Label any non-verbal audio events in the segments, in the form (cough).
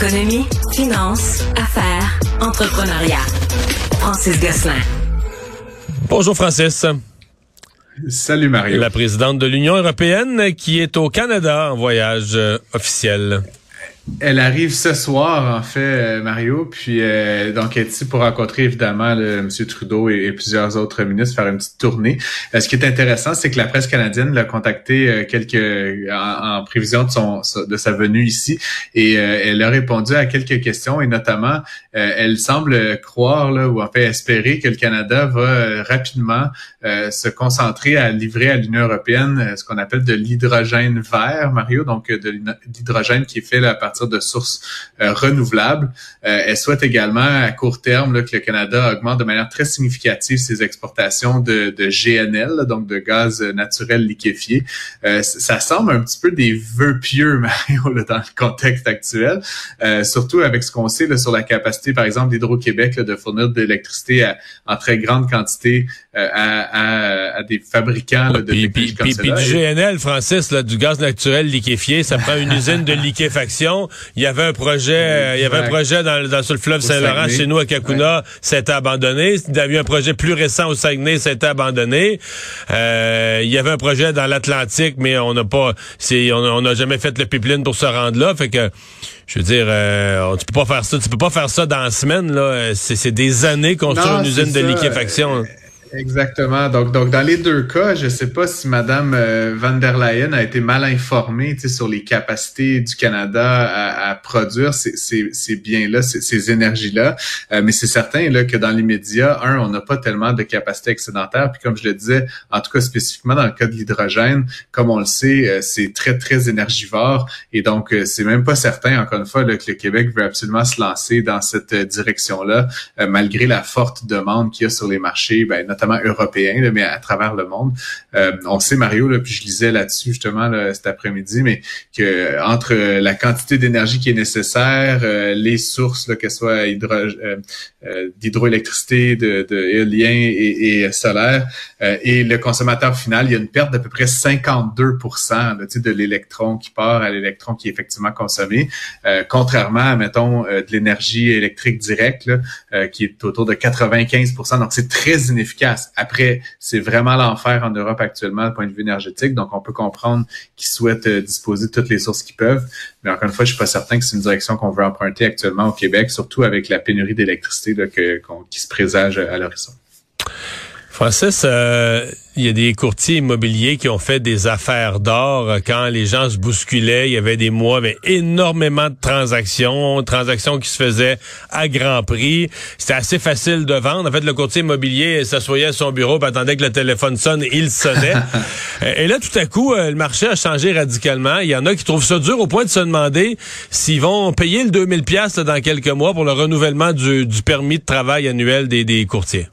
Économie, finance, affaires, entrepreneuriat. Francis Gosselin. Bonjour Francis. Salut Mario. La présidente de l'Union européenne qui est au Canada en voyage euh, officiel. Elle arrive ce soir, en fait, euh, Mario. Puis euh, donc, elle est pour rencontrer évidemment le, M. Trudeau et, plusieurs autres ministres, faire une petite tournée. Euh, ce qui est intéressant, c'est que la presse canadienne l'a contacté quelques en, prévision de son de sa venue ici, et elle a répondu à quelques questions, et notamment, elle semble croire là, ou en fait espérer que le Canada va rapidement se concentrer à livrer à l'Union européenne ce qu'on appelle de l'hydrogène vert, Mario. Donc, de l'hydrogène qui est fait là, à partir de sources euh, renouvelables. Euh, elle souhaite également à court terme que le Canada augmente de manière très significative ses exportations de, de GNL, donc de gaz naturel liquéfié. Euh, ça semble un petit peu des vœux pieux, (laughs) Mario, dans le contexte actuel, surtout avec ce qu'on sait sur la capacité, par exemple, d'Hydro-Québec de fournir de l'électricité en très grande quantité à, à, des fabricants de puis, puis, comme puis, du GNL, Francis, là, du gaz naturel liquéfié, ça prend une usine de liquéfaction il y avait un projet, il y avait un projet dans, sur le fleuve Saint-Laurent chez nous à Kakuna, c'était abandonné. Il y avait un projet plus récent au Saguenay, c'était abandonné. Euh, il y avait un projet dans l'Atlantique, mais on n'a pas, c'est, on n'a jamais fait le pipeline pour se rendre là. Fait que je veux dire, euh, tu peux pas faire ça, tu peux pas faire ça dans la semaine là. C'est, des années qu'on construit une usine de liquéfaction. Exactement. Donc, donc dans les deux cas, je ne sais pas si Madame euh, van der Leyen a été mal informée sur les capacités du Canada à, à produire ces, ces, ces biens-là, ces, ces énergies-là. Euh, mais c'est certain là, que dans les médias, un, on n'a pas tellement de capacité excédentaire. Puis comme je le disais, en tout cas spécifiquement dans le cas de l'hydrogène, comme on le sait, euh, c'est très, très énergivore. Et donc, c'est même pas certain, encore une fois, là, que le Québec veut absolument se lancer dans cette direction-là, malgré la forte demande qu'il y a sur les marchés, ben, notamment européen, mais à travers le monde. Euh, on sait, Mario, puis je lisais là-dessus justement cet après-midi, mais que entre la quantité d'énergie qui est nécessaire, euh, les sources, là, que ce soit hydro, euh, d'hydroélectricité, de, et, solaire, et le consommateur final, il y a une perte d'à peu près 52 là, de l'électron qui part à l'électron qui est effectivement consommé, contrairement à, mettons, de l'énergie électrique directe, qui est autour de 95 Donc, c'est très inefficace. Après, c'est vraiment l'enfer en Europe actuellement du point de vue énergétique, donc on peut comprendre qu'ils souhaitent euh, disposer de toutes les sources qu'ils peuvent. Mais encore une fois, je suis pas certain que c'est une direction qu'on veut emprunter actuellement au Québec, surtout avec la pénurie d'électricité qui se présage à l'horizon. Francis, euh, il y a des courtiers immobiliers qui ont fait des affaires d'or euh, quand les gens se bousculaient. Il y avait des mois avec énormément de transactions, transactions qui se faisaient à grand prix. C'était assez facile de vendre. En fait, le courtier immobilier s'assoyait à son bureau, attendait que le téléphone sonne, et il sonnait. (laughs) et là, tout à coup, euh, le marché a changé radicalement. Il y en a qui trouvent ça dur au point de se demander s'ils vont payer le 2000 pièces dans quelques mois pour le renouvellement du, permis de travail annuel des courtiers.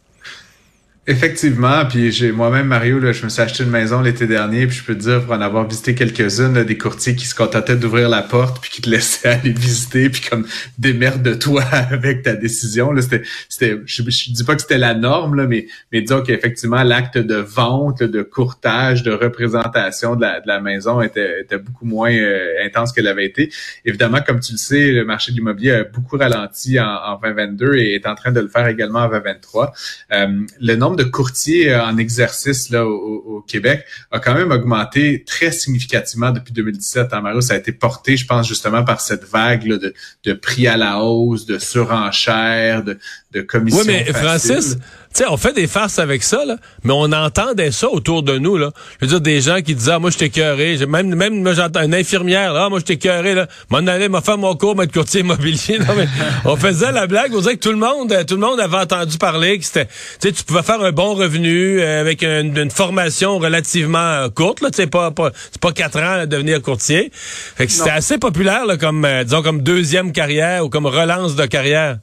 Effectivement, puis j'ai moi-même Mario, là, je me suis acheté une maison l'été dernier, puis je peux te dire pour en avoir visité quelques-unes, des courtiers qui se contentaient d'ouvrir la porte puis qui te laissaient (laughs) aller visiter, puis comme démerde-toi (laughs) avec ta décision. Là, c'était, c'était, je, dis pas que c'était la norme là, mais mais disons qu'effectivement l'acte de vente, de courtage, de représentation de la, de la maison était, était beaucoup moins euh, intense qu'elle avait été. Évidemment, comme tu le sais, le marché de l'immobilier a beaucoup ralenti en, en 2022 et est en train de le faire également en 2023. Euh, le nombre de courtiers euh, en exercice là au, Québec a quand même augmenté très significativement depuis 2017. En hein, Mario, ça a été porté, je pense, justement par cette vague de, de prix à la hausse, de surenchère, de, de commissions. Oui, mais Francis, tu sais, on fait des farces avec ça, là, mais on entendait ça autour de nous, là. Je veux dire, des gens qui disaient, ah, moi, je t'ai Même, même, moi, j'entends une infirmière, là, ah, moi, je t'ai là. M'en allait, m'a fait mon cours, de courtier immobilier. (laughs) Non, mais on faisait la blague, on disait que tout le monde, euh, tout le monde avait entendu parler que c'était, tu sais, tu pouvais faire un bon revenu euh, avec une, formation relativement euh, courte, là, tu sais, pas, pas, c'est pas quatre ans à devenir courtier. Fait que c'était assez populaire, là, comme, disons, comme deuxième carrière ou comme relance de carrière.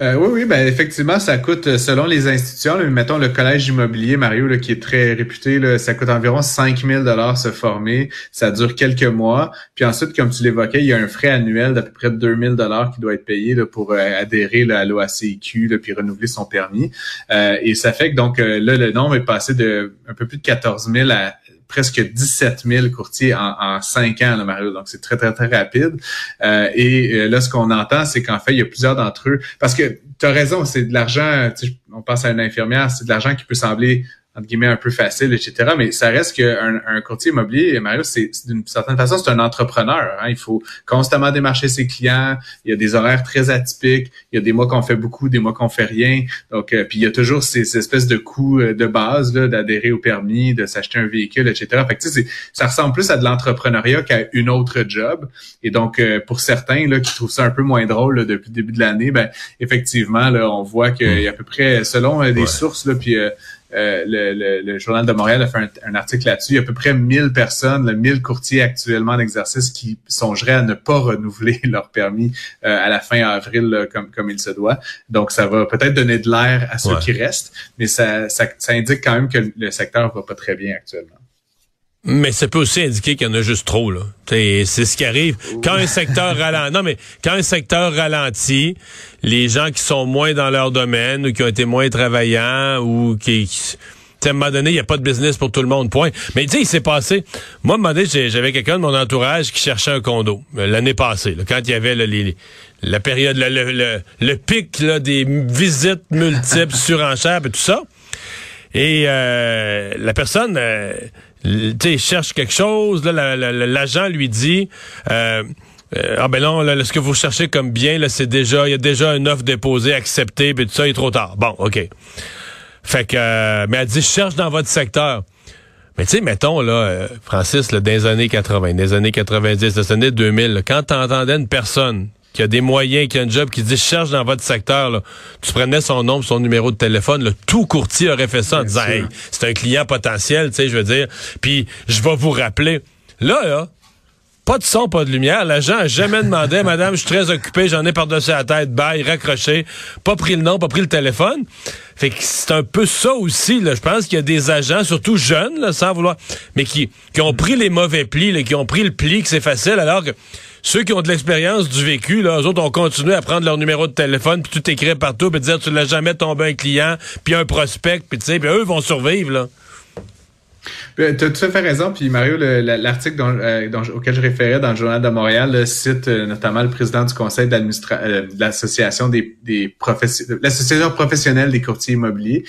Euh, oui, oui, ben effectivement, ça coûte, euh, selon les institutions, mettons le collège immobilier, Mario, là, qui est très réputé, là, ça coûte environ 5 000 se former. Ça dure quelques mois. Puis ensuite, comme tu l'évoquais, il y a un frais annuel d'à peu près 2 000 qui doit être payé là, pour euh, adhérer là, à l'OACIQ puis renouveler son permis. et ça fait que donc là, le nombre est passé de un peu plus de 14 000 à presque 17 000 courtiers en, en 5 ans, là, Mario. Donc, c'est très, très, très rapide. Euh, et euh, là, ce qu'on entend, c'est qu'en fait, il y a plusieurs d'entre eux. Parce que tu as raison, c'est de l'argent, on pense à une infirmière, c'est de l'argent qui peut sembler entre guillemets, un peu facile, etc. Mais ça reste qu'un un courtier immobilier, Mario, c'est d'une certaine façon, c'est un entrepreneur. Hein. Il faut constamment démarcher ses clients. Il y a des horaires très atypiques. Il y a des mois qu'on fait beaucoup, des mois qu'on fait rien. Donc, euh, puis il y a toujours ces, espèces de coûts euh, de base d'adhérer au permis, de s'acheter un véhicule, etc. Fait que, tu sais, ça ressemble plus à de l'entrepreneuriat qu'à une autre job. Et donc, euh, pour certains là, qui trouvent ça un peu moins drôle depuis le début de l'année, ben effectivement, là, on voit qu'il y a à peu près, selon des sources, là, puis euh, le, Journal de Montréal a fait un, article là-dessus. Il y a à peu près 1000 personnes, le 1000 courtiers actuellement en exercice qui songeraient à ne pas renouveler (laughs) leur permis euh, à la fin avril comme, comme il se doit. Donc, ça va peut-être donner de l'air à ceux qui restent, mais ça, ça, ça indique quand même que le secteur va pas très bien actuellement. Mais ça peut aussi indiquer qu'il y en a juste trop, là. C'est ce qui arrive. Quand un secteur (laughs) ralentit, non, mais quand un secteur ralentit, les gens qui sont moins dans leur domaine ou qui ont été moins travaillants ou qui, à un moment donné, il n'y a pas de business pour tout le monde, point. Mais tu sais, il s'est passé. Moi, à un moment donné, j'avais quelqu'un de mon entourage qui cherchait un condo euh, l'année passée, quand il y avait la période, le, pic des visites multiples, (laughs) surenchères et tout ça. Et euh, la personne, euh, tu cherche quelque chose, l'agent lui dit... Euh, euh, ah ben non, là, ce que vous cherchez comme bien, là, c'est déjà, il y a déjà une offre déposée, acceptée, puis tout ça, il est trop tard. Bon, OK. Fait que, euh, mais elle dit, je cherche dans votre secteur. Mais tu sais, mettons, là, Francis, là, les années 80, des années 90, des années 2000, quand t'entendais une personne qui a des moyens, qui a un job, qui dit cherche dans votre secteur, tu prenais son nom, son numéro de téléphone, tout courtier aurait fait ça en disant Hey, c'est un client potentiel, tu sais, je veux dire. Puis je vais vous rappeler. Là, là, pas de son, pas de lumière. L'agent a jamais demandé, (laughs) Madame, je suis très occupé, j'en ai par-dessus la tête, bye, raccroché, pas pris le nom, pas pris le téléphone. Fait que c'est un peu ça aussi, là. Je pense qu'il y a des agents, surtout jeunes, là, sans vouloir, mais qui, qui ont pris les mauvais plis, là, qui ont pris le pli, que c'est facile, alors que ceux qui ont de l'expérience du vécu, là, eux autres ont continué à prendre leur numéro de téléphone, puis tout écrire partout, puis dire tu l'as jamais tombé un client, puis un prospect, puis tu sais, puis eux vont survivre, là. Euh, tu as tout à fait raison. Puis Mario, l'article euh, auquel je référais dans le Journal de Montréal cite euh, notamment le président du conseil d'administration de l'association des, des l'association professionnelle des courtiers immobiliers,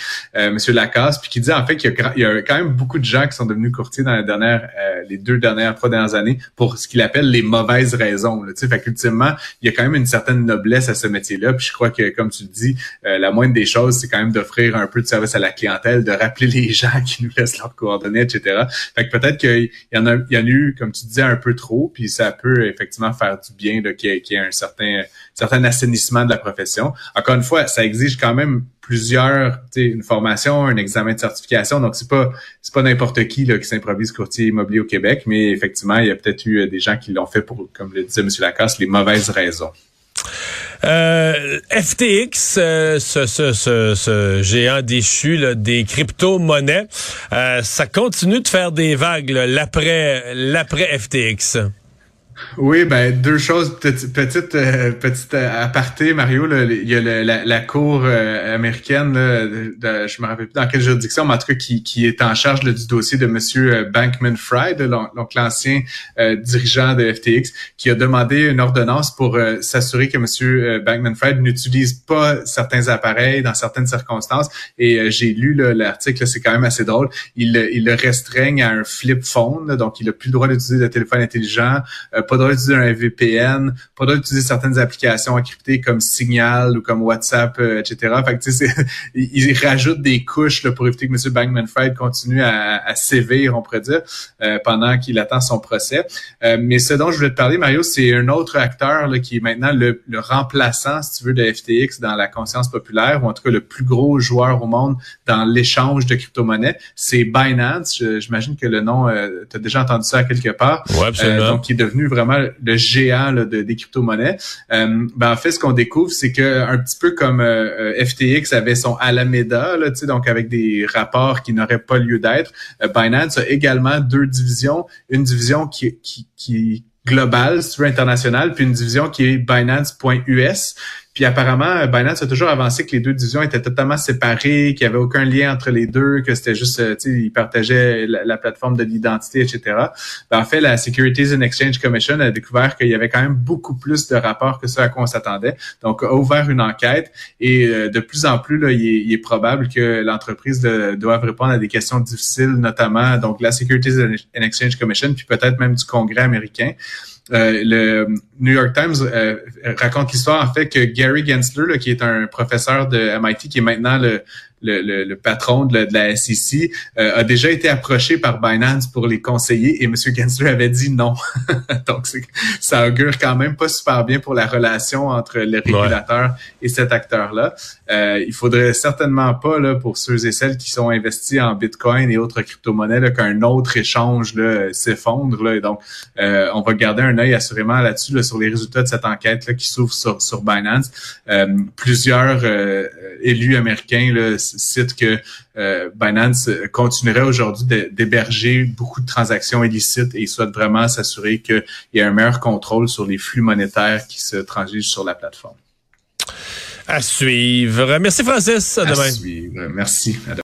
Monsieur Lacasse, puis qui dit en fait qu'il y, a quand même beaucoup de gens qui sont devenus courtiers dans les dernières, les deux dernières, trois dernières années pour ce qu'il appelle les mauvaises raisons. Sais, fait qu'ultimement, il y a quand même une certaine noblesse à ce métier-là. Puis je crois que, comme tu le dis, la moindre des choses, c'est quand même d'offrir un peu de service à la clientèle, de rappeler les gens (laughs) qui nous laissent leurs coordonnées, Fait que peut-être qu'il y en a, il y en a eu, comme tu disais, un peu trop, puis ça peut effectivement faire du bien qu'il y, ait un certain, certain assainissement de la profession. Encore une fois, ça exige quand même plusieurs, une formation, un examen de certification. Donc, c'est pas c'est pas n'importe qui qui s'improvise courtier immobilier au Québec, mais effectivement, il y a peut-être eu des gens qui l'ont fait pour, comme le disait M. Lacasse, les mauvaises raisons. Euh, FTX, euh, ce, ce, ce, géant déchu des crypto-monnaies, euh, ça continue de faire des vagues l'après FTX. Oui, ben deux choses. Petite petite, euh, petite euh, aparté, Mario. Là, il y a la, la, cour euh, américaine, là, je me rappelle plus dans quelle juridiction, mais en tout cas qui, qui est en charge du dossier de Monsieur Bankman Fried, donc l'ancien dirigeant de FTX, qui a demandé une ordonnance pour s'assurer que Monsieur Bankman Fried n'utilise pas certains appareils dans certaines circonstances. Et j'ai lu l'article, c'est quand même assez drôle. Il, il le restreigne à un flip phone, donc il a plus le droit d'utiliser de téléphone intelligent pas le droit d'utiliser un VPN, pas le droit d'utiliser certaines applications encryptées comme Signal ou comme WhatsApp, euh, etc. Fait que, tu sais, (laughs) ils rajoutent des couches là, pour éviter que M. Bankman-Fried continue à, à, sévir, on pourrait dire, euh, pendant qu'il attend son procès. Euh, mais ce dont je voulais te parler, Mario, c'est un autre acteur là, qui est maintenant le, le, remplaçant, si tu veux, de FTX dans la conscience populaire, ou en tout cas le plus gros joueur au monde dans l'échange de crypto-monnaies. C'est Binance. J'imagine que le nom, tu as déjà entendu ça quelque part. Ouais, absolument. donc, qui est devenu vraiment le géant de, des crypto-monnaies. ben, en fait, ce qu'on découvre, c'est que un petit peu comme FTX avait son Alameda, là, donc avec des rapports qui n'auraient pas lieu d'être. Euh, Binance a également deux divisions, une division qui, qui, qui globale, internationale, puis une division qui est Binance.us, puis apparemment, Binance a toujours avancé que les deux divisions étaient totalement séparées, qu'il n'y avait aucun lien entre les deux, que c'était juste, euh, tu sais, ils partageaient la, plateforme de l'identité, etc. Ben, en fait, la Securities and Exchange Commission a découvert qu'il y avait quand même beaucoup plus de rapports que ce à quoi on s'attendait. Donc, a ouvert une enquête et euh, de plus en plus, là, il, est, probable que l'entreprise doive répondre à des questions difficiles, notamment donc la Securities and Exchange Commission, puis peut-être même du Congrès américain. Euh, le New York Times euh, raconte l'histoire en fait que Gary Gensler, qui est un professeur de MIT, qui est maintenant le, le, le, patron de la, SEC, euh, a déjà été approché par Binance pour les conseiller et M. Gensler avait dit non. (laughs) Donc, ça augure quand même pas super bien pour la relation entre le régulateur et cet acteur-là. Euh, il faudrait certainement pas, là, pour ceux et celles qui sont investis en Bitcoin et autres crypto-monnaies, qu'un autre échange s'effondre. Là, donc, euh, on va garder un œil assurément là-dessus, sur les résultats de cette enquête là, qui s'ouvre sur, sur Binance. Euh, plusieurs élus américains là, cite que euh, Binance continuerait aujourd'hui d'héberger beaucoup de transactions illicites et il souhaite vraiment s'assurer qu'il y ait un meilleur contrôle sur les flux monétaires qui se transigent sur la plateforme. À suivre. Merci Francis. À, à Suivre. Merci.